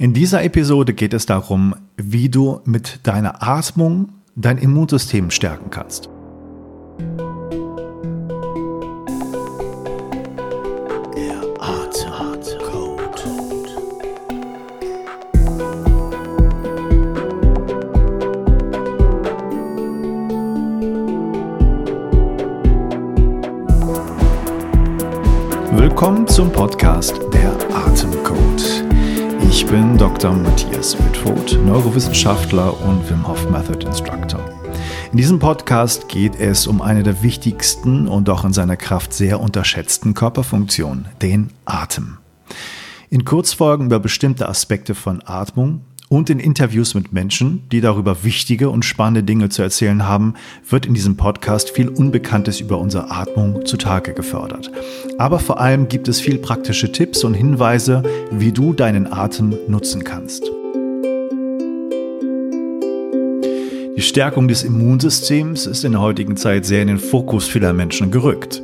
In dieser Episode geht es darum, wie du mit deiner Atmung dein Immunsystem stärken kannst. Willkommen zum Podcast Der Atemcode. Ich bin Dr. Matthias Wittfurt, Neurowissenschaftler und Wim Hof Method Instructor. In diesem Podcast geht es um eine der wichtigsten und auch in seiner Kraft sehr unterschätzten Körperfunktionen, den Atem. In Kurzfolgen über bestimmte Aspekte von Atmung und in Interviews mit Menschen, die darüber wichtige und spannende Dinge zu erzählen haben, wird in diesem Podcast viel Unbekanntes über unsere Atmung zutage gefördert. Aber vor allem gibt es viel praktische Tipps und Hinweise, wie du deinen Atem nutzen kannst. Die Stärkung des Immunsystems ist in der heutigen Zeit sehr in den Fokus vieler Menschen gerückt.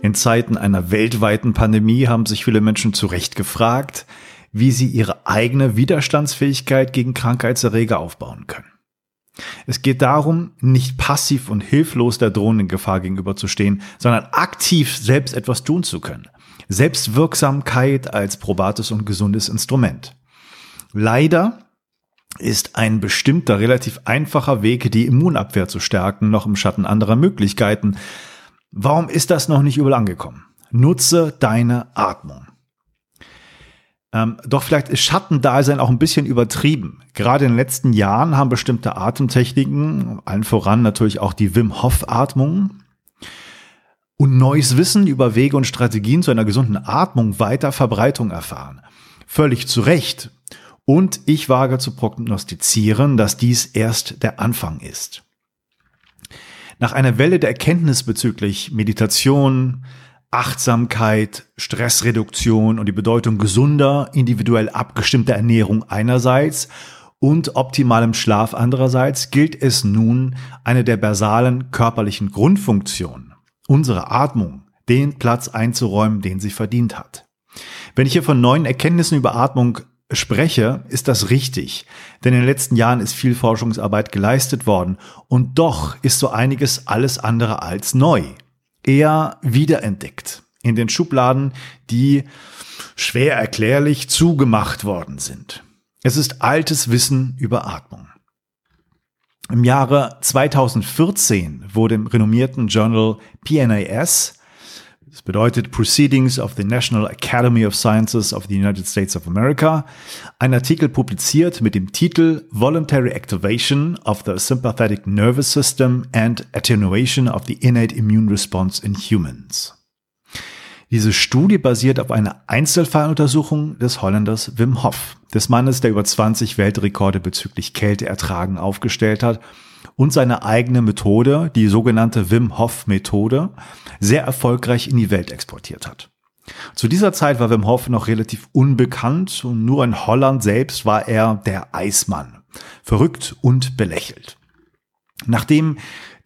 In Zeiten einer weltweiten Pandemie haben sich viele Menschen zu Recht gefragt, wie sie ihre eigene Widerstandsfähigkeit gegen Krankheitserreger aufbauen können. Es geht darum, nicht passiv und hilflos der drohenden Gefahr gegenüberzustehen, sondern aktiv selbst etwas tun zu können. Selbstwirksamkeit als probates und gesundes Instrument. Leider ist ein bestimmter, relativ einfacher Weg, die Immunabwehr zu stärken, noch im Schatten anderer Möglichkeiten. Warum ist das noch nicht überall angekommen? Nutze deine Atmung. Ähm, doch vielleicht ist Schattendasein auch ein bisschen übertrieben. Gerade in den letzten Jahren haben bestimmte Atemtechniken, allen voran natürlich auch die Wim Hof Atmung und neues Wissen über Wege und Strategien zu einer gesunden Atmung weiter Verbreitung erfahren. Völlig zu Recht. Und ich wage zu prognostizieren, dass dies erst der Anfang ist. Nach einer Welle der Erkenntnis bezüglich Meditation, Achtsamkeit, Stressreduktion und die Bedeutung gesunder, individuell abgestimmter Ernährung einerseits und optimalem Schlaf andererseits gilt es nun, eine der basalen körperlichen Grundfunktionen, unsere Atmung, den Platz einzuräumen, den sie verdient hat. Wenn ich hier von neuen Erkenntnissen über Atmung spreche, ist das richtig, denn in den letzten Jahren ist viel Forschungsarbeit geleistet worden und doch ist so einiges alles andere als neu eher wiederentdeckt. In den Schubladen, die schwer erklärlich zugemacht worden sind. Es ist altes Wissen über Atmung. Im Jahre 2014 wurde im renommierten Journal PNAS das bedeutet Proceedings of the National Academy of Sciences of the United States of America. Ein Artikel publiziert mit dem Titel Voluntary Activation of the Sympathetic Nervous System and Attenuation of the Innate Immune Response in Humans. Diese Studie basiert auf einer Einzelfalluntersuchung des Holländers Wim Hof, des Mannes, der über 20 Weltrekorde bezüglich Kälteertragen aufgestellt hat und seine eigene Methode, die sogenannte Wim Hof Methode, sehr erfolgreich in die Welt exportiert hat. Zu dieser Zeit war Wim Hof noch relativ unbekannt und nur in Holland selbst war er der Eismann. Verrückt und belächelt. Nachdem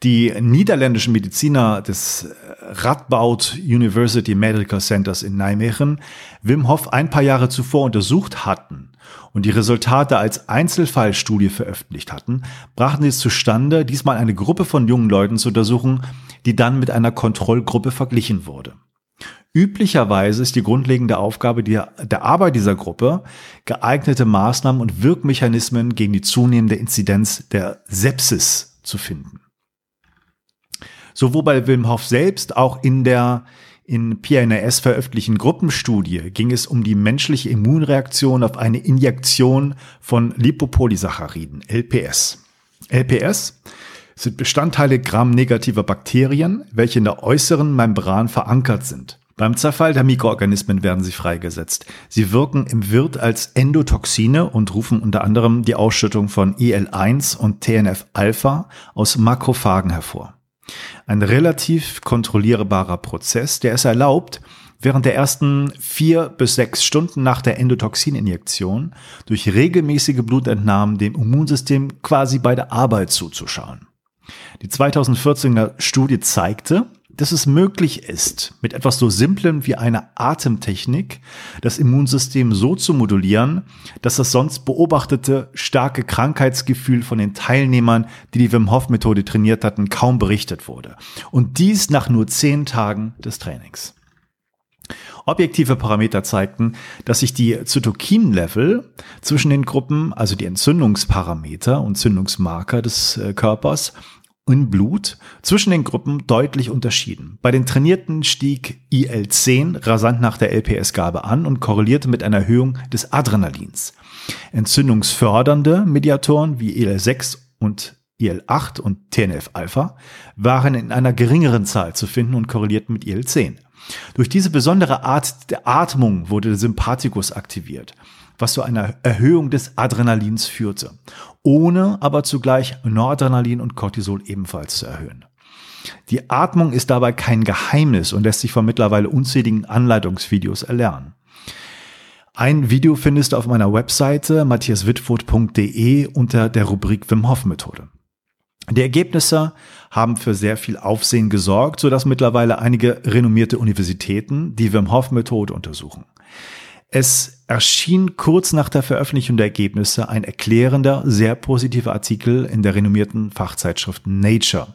die niederländischen Mediziner des Radboud University Medical Centers in Nijmegen Wim Hof ein paar Jahre zuvor untersucht hatten und die Resultate als Einzelfallstudie veröffentlicht hatten, brachten sie es zustande, diesmal eine Gruppe von jungen Leuten zu untersuchen, die dann mit einer Kontrollgruppe verglichen wurde. Üblicherweise ist die grundlegende Aufgabe der, der Arbeit dieser Gruppe, geeignete Maßnahmen und Wirkmechanismen gegen die zunehmende Inzidenz der Sepsis zu finden. Sowohl bei Wim Hof selbst, auch in der in PNAS veröffentlichten Gruppenstudie ging es um die menschliche Immunreaktion auf eine Injektion von Lipopolysacchariden, LPS. LPS sind Bestandteile gramnegativer Bakterien, welche in der äußeren Membran verankert sind. Beim Zerfall der Mikroorganismen werden sie freigesetzt. Sie wirken im Wirt als Endotoxine und rufen unter anderem die Ausschüttung von IL-1 und TNF-Alpha aus Makrophagen hervor. Ein relativ kontrollierbarer Prozess, der es erlaubt, während der ersten vier bis sechs Stunden nach der Endotoxininjektion durch regelmäßige Blutentnahmen dem Immunsystem quasi bei der Arbeit zuzuschauen. Die 2014er Studie zeigte, dass es möglich ist, mit etwas so Simplem wie einer Atemtechnik das Immunsystem so zu modulieren, dass das sonst beobachtete starke Krankheitsgefühl von den Teilnehmern, die die Wim Hof Methode trainiert hatten, kaum berichtet wurde. Und dies nach nur zehn Tagen des Trainings. Objektive Parameter zeigten, dass sich die Zytokin-Level zwischen den Gruppen, also die Entzündungsparameter und Entzündungsmarker des äh, Körpers, in Blut zwischen den Gruppen deutlich unterschieden. Bei den Trainierten stieg IL-10 rasant nach der LPS-Gabe an und korrelierte mit einer Erhöhung des Adrenalins. Entzündungsfördernde Mediatoren wie IL-6 und IL-8 und TNF-Alpha waren in einer geringeren Zahl zu finden und korrelierten mit IL-10. Durch diese besondere Art der Atmung wurde der Sympathikus aktiviert was zu einer Erhöhung des Adrenalins führte, ohne aber zugleich Noradrenalin und Cortisol ebenfalls zu erhöhen. Die Atmung ist dabei kein Geheimnis und lässt sich von mittlerweile unzähligen Anleitungsvideos erlernen. Ein Video findest du auf meiner Webseite matthiaswitfurt.de unter der Rubrik Wim Hof Methode. Die Ergebnisse haben für sehr viel Aufsehen gesorgt, sodass mittlerweile einige renommierte Universitäten die Wim Hof Methode untersuchen. Es erschien kurz nach der Veröffentlichung der Ergebnisse ein erklärender, sehr positiver Artikel in der renommierten Fachzeitschrift Nature,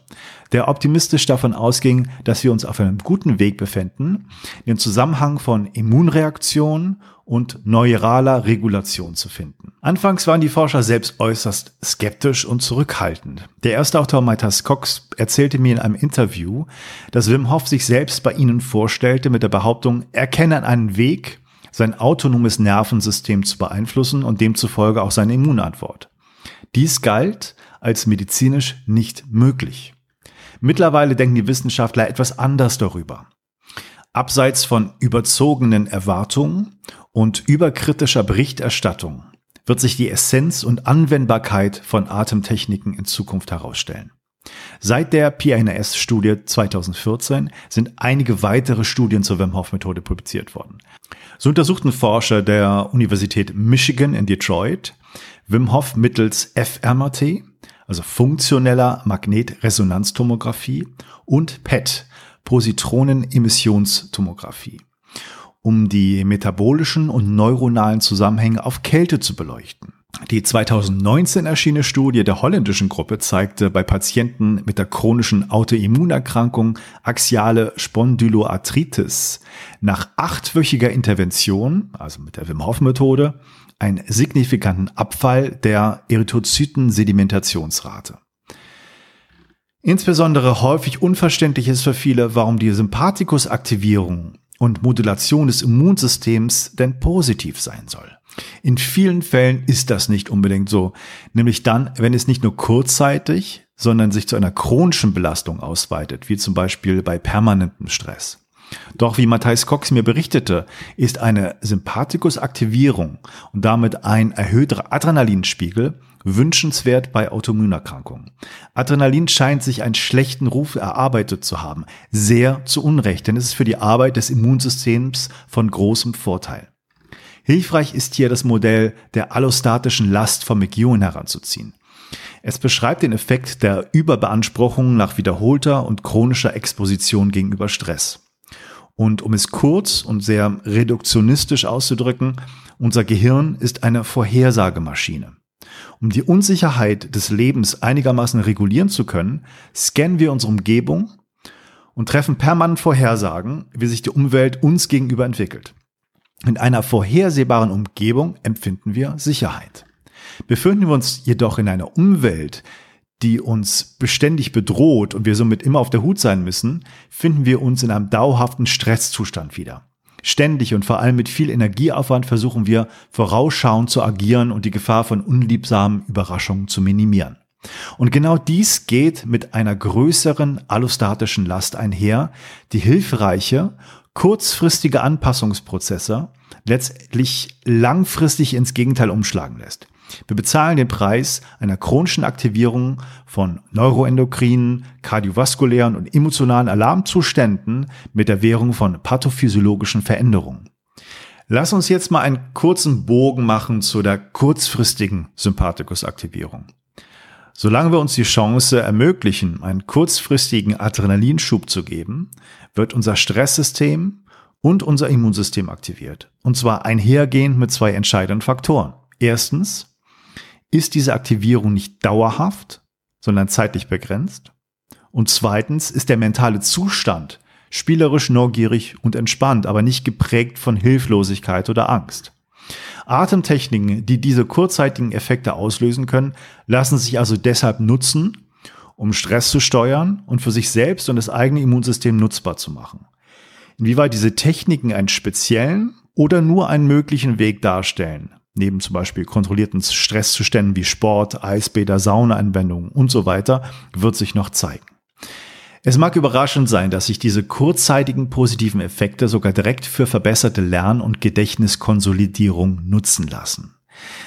der optimistisch davon ausging, dass wir uns auf einem guten Weg befinden, den Zusammenhang von Immunreaktion und neuraler Regulation zu finden. Anfangs waren die Forscher selbst äußerst skeptisch und zurückhaltend. Der erste Autor Matthias Cox erzählte mir in einem Interview, dass Wim Hof sich selbst bei ihnen vorstellte mit der Behauptung, er kenne einen Weg, sein autonomes Nervensystem zu beeinflussen und demzufolge auch seine Immunantwort. Dies galt als medizinisch nicht möglich. Mittlerweile denken die Wissenschaftler etwas anders darüber. Abseits von überzogenen Erwartungen und überkritischer Berichterstattung wird sich die Essenz und Anwendbarkeit von Atemtechniken in Zukunft herausstellen. Seit der PNAS-Studie 2014 sind einige weitere Studien zur Wim Hof-Methode publiziert worden. So untersuchten Forscher der Universität Michigan in Detroit Wim Hof mittels fMRT, also funktioneller Magnetresonanztomographie und PET, Positronenemissionstomographie, um die metabolischen und neuronalen Zusammenhänge auf Kälte zu beleuchten. Die 2019 erschienene Studie der holländischen Gruppe zeigte bei Patienten mit der chronischen Autoimmunerkrankung axiale Spondyloarthritis nach achtwöchiger Intervention, also mit der Wim Hof Methode, einen signifikanten Abfall der Erythrozyten-Sedimentationsrate. Insbesondere häufig unverständlich ist für viele, warum die Sympathikusaktivierung und Modulation des Immunsystems denn positiv sein soll. In vielen Fällen ist das nicht unbedingt so, nämlich dann, wenn es nicht nur kurzzeitig, sondern sich zu einer chronischen Belastung ausweitet, wie zum Beispiel bei permanentem Stress. Doch wie Matthijs Cox mir berichtete, ist eine Sympathikusaktivierung und damit ein erhöhter Adrenalinspiegel wünschenswert bei Autoimmunerkrankungen. Adrenalin scheint sich einen schlechten Ruf erarbeitet zu haben, sehr zu Unrecht, denn es ist für die Arbeit des Immunsystems von großem Vorteil. Hilfreich ist hier das Modell der allostatischen Last von McEwen heranzuziehen. Es beschreibt den Effekt der Überbeanspruchung nach wiederholter und chronischer Exposition gegenüber Stress. Und um es kurz und sehr reduktionistisch auszudrücken, unser Gehirn ist eine Vorhersagemaschine. Um die Unsicherheit des Lebens einigermaßen regulieren zu können, scannen wir unsere Umgebung und treffen permanent Vorhersagen, wie sich die Umwelt uns gegenüber entwickelt. In einer vorhersehbaren Umgebung empfinden wir Sicherheit. Befinden wir uns jedoch in einer Umwelt, die uns beständig bedroht und wir somit immer auf der Hut sein müssen, finden wir uns in einem dauerhaften Stresszustand wieder. Ständig und vor allem mit viel Energieaufwand versuchen wir vorausschauend zu agieren und die Gefahr von unliebsamen Überraschungen zu minimieren. Und genau dies geht mit einer größeren allostatischen Last einher, die hilfreiche kurzfristige Anpassungsprozesse letztlich langfristig ins Gegenteil umschlagen lässt. Wir bezahlen den Preis einer chronischen Aktivierung von neuroendokrinen, kardiovaskulären und emotionalen Alarmzuständen mit der Währung von pathophysiologischen Veränderungen. Lass uns jetzt mal einen kurzen Bogen machen zu der kurzfristigen Sympathikusaktivierung. Solange wir uns die Chance ermöglichen, einen kurzfristigen Adrenalinschub zu geben, wird unser Stresssystem und unser Immunsystem aktiviert. Und zwar einhergehend mit zwei entscheidenden Faktoren. Erstens, ist diese Aktivierung nicht dauerhaft, sondern zeitlich begrenzt? Und zweitens ist der mentale Zustand spielerisch, neugierig und entspannt, aber nicht geprägt von Hilflosigkeit oder Angst. Atemtechniken, die diese kurzzeitigen Effekte auslösen können, lassen sich also deshalb nutzen, um Stress zu steuern und für sich selbst und das eigene Immunsystem nutzbar zu machen. Inwieweit diese Techniken einen speziellen oder nur einen möglichen Weg darstellen, neben zum Beispiel kontrollierten Stresszuständen wie Sport, Eisbäder, Saunaanwendungen und so weiter, wird sich noch zeigen. Es mag überraschend sein, dass sich diese kurzzeitigen positiven Effekte sogar direkt für verbesserte Lern- und Gedächtniskonsolidierung nutzen lassen.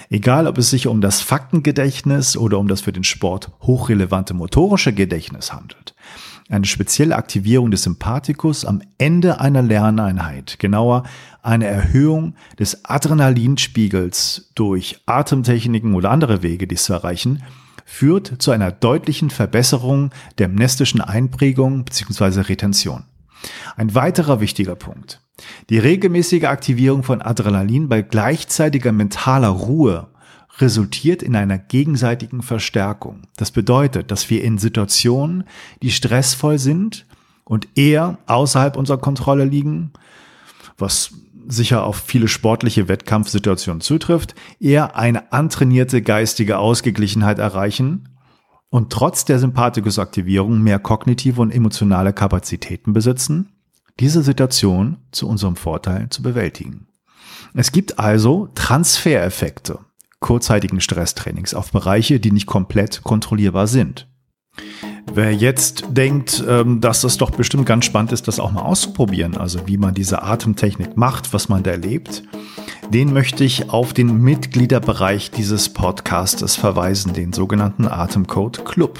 Egal, ob es sich um das Faktengedächtnis oder um das für den Sport hochrelevante motorische Gedächtnis handelt. Eine spezielle Aktivierung des Sympathikus am Ende einer Lerneinheit, genauer eine Erhöhung des Adrenalinspiegels durch Atemtechniken oder andere Wege, dies zu erreichen, führt zu einer deutlichen Verbesserung der mnestischen Einprägung bzw. Retention. Ein weiterer wichtiger Punkt. Die regelmäßige Aktivierung von Adrenalin bei gleichzeitiger mentaler Ruhe resultiert in einer gegenseitigen Verstärkung. Das bedeutet, dass wir in Situationen, die stressvoll sind und eher außerhalb unserer Kontrolle liegen, was sicher auf viele sportliche Wettkampfsituationen zutrifft, eher eine antrainierte geistige Ausgeglichenheit erreichen und trotz der Sympathikusaktivierung mehr kognitive und emotionale Kapazitäten besitzen, diese Situation zu unserem Vorteil zu bewältigen. Es gibt also Transfereffekte kurzzeitigen Stresstrainings auf Bereiche, die nicht komplett kontrollierbar sind. Wer jetzt denkt, ähm, dass das doch bestimmt ganz spannend ist, das auch mal auszuprobieren, also wie man diese Atemtechnik macht, was man da erlebt, den möchte ich auf den Mitgliederbereich dieses Podcastes verweisen, den sogenannten Atemcode Club.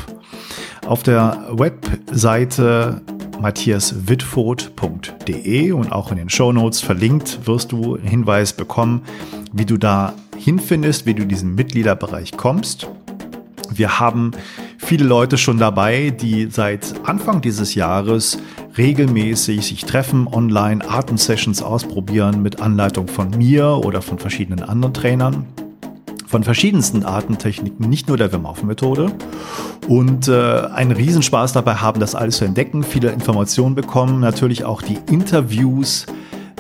Auf der Webseite matthiaswitfurt.de und auch in den Shownotes verlinkt wirst du einen Hinweis bekommen, wie du da hinfindest, wie du diesen Mitgliederbereich kommst. Wir haben viele Leute schon dabei, die seit Anfang dieses Jahres regelmäßig sich treffen, online Atemsessions ausprobieren mit Anleitung von mir oder von verschiedenen anderen Trainern von verschiedensten Atemtechniken, nicht nur der Wim Hof Methode und äh, einen Riesenspaß dabei haben, das alles zu entdecken, viele Informationen bekommen, natürlich auch die Interviews,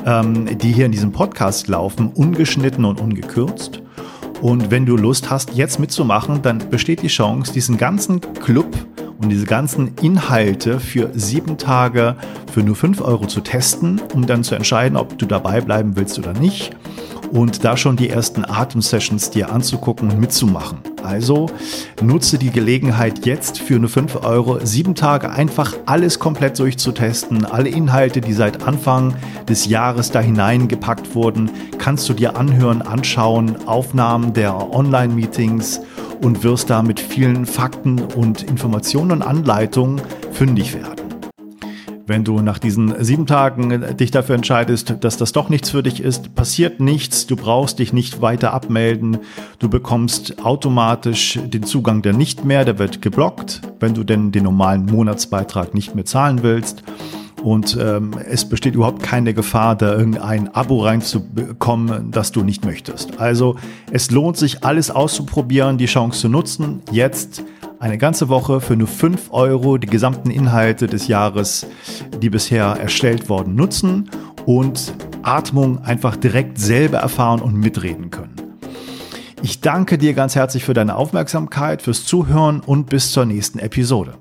ähm, die hier in diesem Podcast laufen, ungeschnitten und ungekürzt. Und wenn du Lust hast, jetzt mitzumachen, dann besteht die Chance, diesen ganzen Club und diese ganzen Inhalte für sieben Tage für nur fünf Euro zu testen, um dann zu entscheiden, ob du dabei bleiben willst oder nicht und da schon die ersten Atemsessions dir anzugucken und mitzumachen. Also nutze die Gelegenheit jetzt für nur 5 Euro, sieben Tage einfach alles komplett durchzutesten. Alle Inhalte, die seit Anfang des Jahres da hineingepackt wurden, kannst du dir anhören, anschauen, Aufnahmen der Online-Meetings und wirst da mit vielen Fakten und Informationen und Anleitungen fündig werden. Wenn du nach diesen sieben Tagen dich dafür entscheidest, dass das doch nichts für dich ist, passiert nichts. Du brauchst dich nicht weiter abmelden. Du bekommst automatisch den Zugang der nicht mehr. Der wird geblockt, wenn du denn den normalen Monatsbeitrag nicht mehr zahlen willst. Und ähm, es besteht überhaupt keine Gefahr, da irgendein Abo reinzubekommen, das du nicht möchtest. Also es lohnt sich, alles auszuprobieren, die Chance zu nutzen. Jetzt eine ganze Woche für nur 5 Euro die gesamten Inhalte des Jahres, die bisher erstellt worden, nutzen und Atmung einfach direkt selber erfahren und mitreden können. Ich danke dir ganz herzlich für deine Aufmerksamkeit, fürs Zuhören und bis zur nächsten Episode.